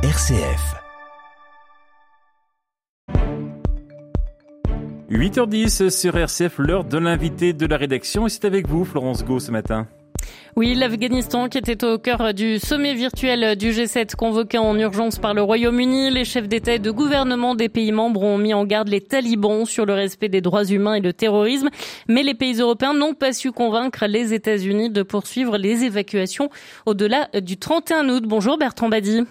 RCF. 8h10 sur RCF, l'heure de l'invité de la rédaction. Et c'est avec vous, Florence Go, ce matin. Oui, l'Afghanistan qui était au cœur du sommet virtuel du G7 convoqué en urgence par le Royaume-Uni. Les chefs d'État et de gouvernement des pays membres ont mis en garde les talibans sur le respect des droits humains et le terrorisme. Mais les pays européens n'ont pas su convaincre les États-Unis de poursuivre les évacuations au-delà du 31 août. Bonjour Bertrand Badi.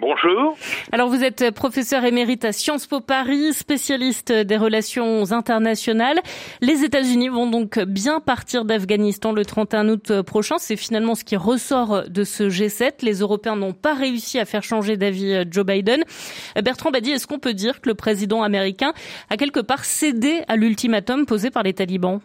Bonjour. Alors vous êtes professeur émérite à Sciences Po Paris, spécialiste des relations internationales. Les États-Unis vont donc bien partir d'Afghanistan le 31 août prochain. C'est finalement ce qui ressort de ce G7. Les Européens n'ont pas réussi à faire changer d'avis Joe Biden. Bertrand Badi, est-ce qu'on peut dire que le président américain a quelque part cédé à l'ultimatum posé par les talibans?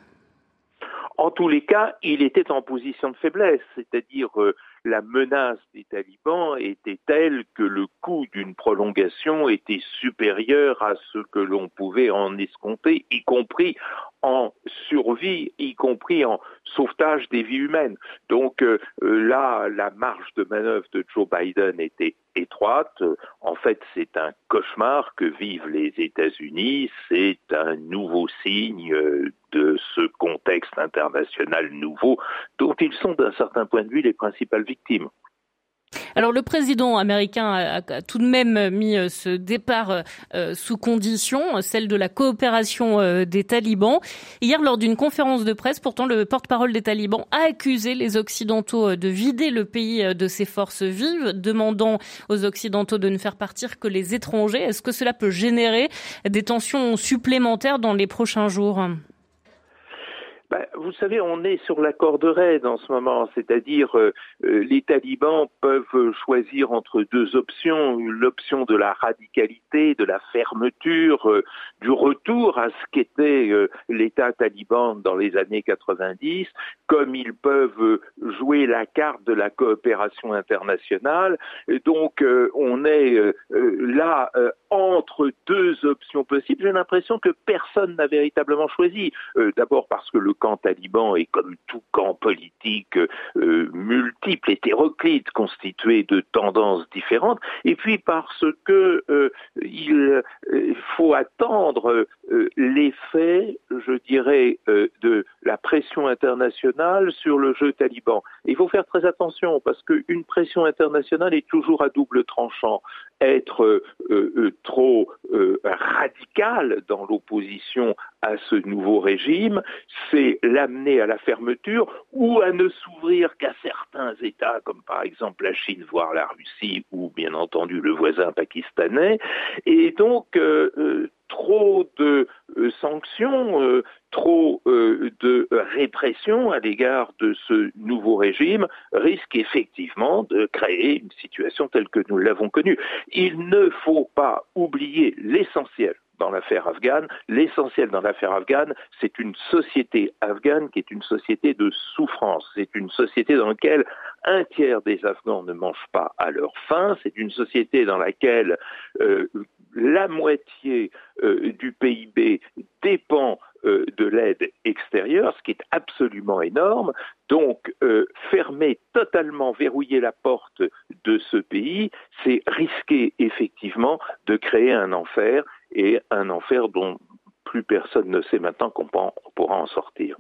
En tous les cas, il était en position de faiblesse, c'est-à-dire euh, la menace des talibans était telle que le coût d'une prolongation était supérieur à ce que l'on pouvait en escompter, y compris en survie, y compris en sauvetage des vies humaines. Donc euh, là, la marge de manœuvre de Joe Biden était étroite. En fait, c'est un cauchemar que vivent les États-Unis. C'est un nouveau signe de ce international nouveau dont ils sont d'un certain point de vue les principales victimes. Alors le président américain a, tout de même mis euh, ce départ euh, sous condition, celle de la coopération euh, des talibans. Hier, lors d'une conférence de presse, pourtant le porte-parole des talibans a accusé les Occidentaux de vider le pays de ses forces vives, demandant aux Occidentaux de ne faire partir que les étrangers. Est-ce que cela peut générer des tensions supplémentaires dans les prochains jours? Ben, vous savez, on est sur la corde raide en ce moment, c'est-à-dire euh, euh, les talibans peuvent choisir entre deux options, l'option de la radicalité, de la fermeture, euh, du retour à ce qu'était l'État taliban dans les années 90, comme ils peuvent jouer la carte de la coopération internationale. donc on est là entre deux options possibles. J'ai l'impression que personne n'a véritablement choisi. D'abord parce que le taliban est comme tout camp politique euh, multiple, hétéroclite, constitué de tendances différentes, et puis parce que euh, il euh, faut attendre l'effet, je dirais, de la pression internationale sur le jeu taliban. Il faut faire très attention parce qu'une pression internationale est toujours à double tranchant. Être trop radical dans l'opposition à ce nouveau régime, c'est l'amener à la fermeture ou à ne s'ouvrir qu'à certains États, comme par exemple la Chine, voire la Russie, ou bien entendu le voisin pakistanais. Et donc, euh, euh, trop de euh, sanctions, trop de répression à l'égard de ce nouveau régime risque effectivement de créer une situation telle que nous l'avons connue. Il ne faut pas oublier l'essentiel dans l'affaire afghane. L'essentiel dans l'affaire afghane, c'est une société afghane qui est une société de souffrance. C'est une société dans laquelle un tiers des Afghans ne mangent pas à leur faim. C'est une société dans laquelle euh, la moitié euh, du PIB dépend euh, de l'aide extérieure, ce qui est absolument énorme. Donc, fermer totalement, verrouiller la porte de ce pays, c'est risquer effectivement de créer un enfer et un enfer dont plus personne ne sait maintenant qu'on pourra en sortir.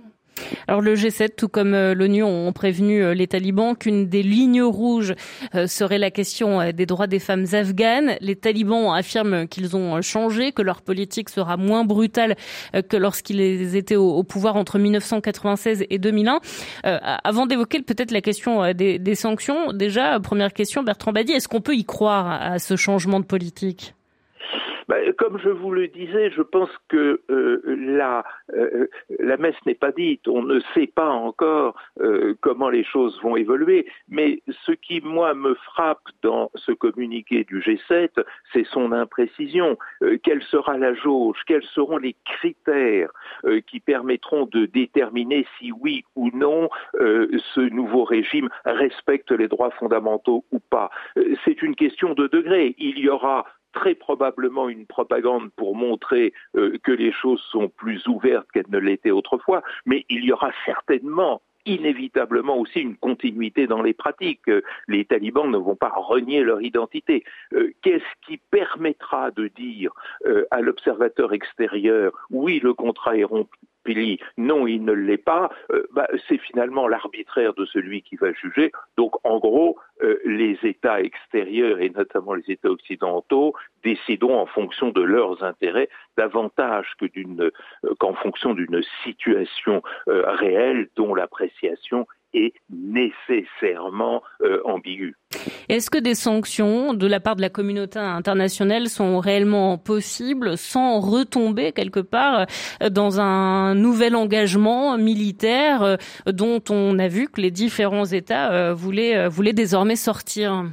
Alors le G7, tout comme euh, l'ONU, ont prévenu euh, les talibans qu'une des lignes rouges euh, serait la question des droits des femmes afghanes. Les talibans affirment qu'ils ont changé, que leur politique sera moins brutale que lorsqu'ils étaient au pouvoir entre 1996 et 2001. Avant d'évoquer peut-être la question des, sanctions, déjà, première question, Bertrand Badi, est-ce qu'on peut y croire à ce changement de politique? Bah, comme je vous le disais, je pense que euh, la, euh, la messe n'est pas dite. On ne sait pas encore euh, comment les choses vont évoluer. Mais ce qui, moi, me frappe dans ce communiqué du G7, c'est son imprécision. quelle sera la jauge? Quels seront les critères qui permettront de déterminer si oui ou non ce nouveau régime respecte les droits fondamentaux ou pas? C'est une question de degré. Il y aura très probablement une propagande pour montrer euh, que les choses sont plus ouvertes qu'elles ne l'étaient autrefois, mais il y aura certainement inévitablement aussi une continuité dans les pratiques. Les talibans ne vont pas renier leur identité. Qu'est-ce qui permettra de dire à l'observateur extérieur oui, le contrat est rompu, non, il ne l'est pas, euh, bah, c'est finalement l'arbitraire de celui qui va juger. Donc, en gros, euh, les États extérieurs et notamment les États occidentaux décideront en fonction de leurs intérêts davantage euh, qu'en fonction d'une situation réelle dont l'appréciation est nécessairement ambiguë. Est-ce que des sanctions de la part de la communauté internationale sont réellement possibles sans retomber quelque part euh, dans un nouvel engagement militaire euh, dont on a vu que les différents États euh, voulaient désormais sortir?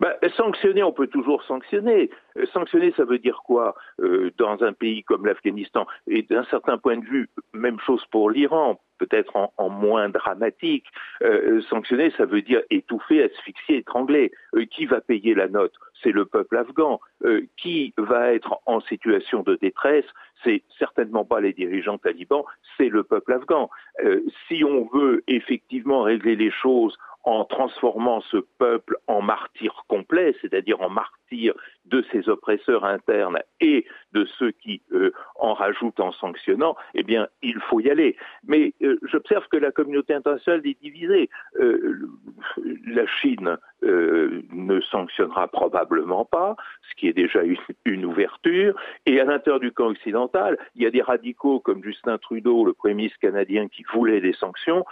Bah, sanctionner, on peut toujours sanctionner. Sanctionner, ça veut dire quoi dans un pays comme l'Afghanistan? Et d'un certain point de vue, même chose pour l'Iran peut-être en, moins dramatique. Euh, sanctionner, ça veut dire étouffer, asphyxier, étrangler. Euh, qui va payer la note? C'est le peuple afghan. Euh, qui va être en situation de détresse? C'est certainement pas les dirigeants talibans, c'est le peuple afghan. si on veut effectivement régler les choses en transformant ce peuple en martyr complet, c'est-à-dire en martyr de ses oppresseurs internes et de ceux qui euh, en rajoutent en sanctionnant, eh bien, il faut y aller. Mais euh, j'observe que la communauté internationale est divisée. Euh, la Chine ne sanctionnera probablement pas, ce qui est déjà une, une, ouverture. Et à l'intérieur du camp occidental, il y a des radicaux comme Justin Trudeau, le Premier ministre canadien, qui voulait des sanctions,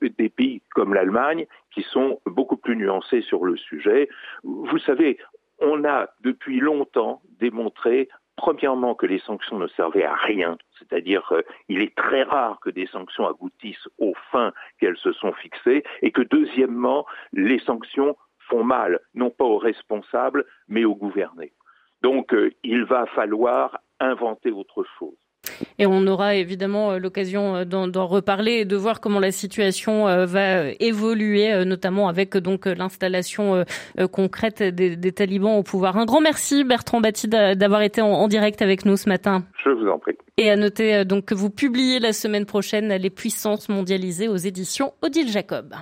des pays comme l'Allemagne qui sont beaucoup plus nuancés sur le sujet. Vous savez, on a depuis longtemps démontré premièrement que les sanctions ne servaient à rien, c'est-à-dire qu'il euh, est très rare que des sanctions aboutissent aux fins qu'elles se sont fixées, et que deuxièmement, les sanctions font mal, non pas aux responsables, mais aux gouvernés. Donc euh, il va falloir inventer autre chose. Et on aura évidemment euh, l'occasion euh, d'en reparler et de voir comment la situation euh, va évoluer, notamment avec donc l'installation concrète des, talibans au pouvoir. Un grand merci Bertrand Batti d'avoir été en, direct avec nous ce matin. Je vous en prie. Et à noter donc que vous publiez la semaine prochaine Les puissances mondialisées aux éditions Odile Jacob.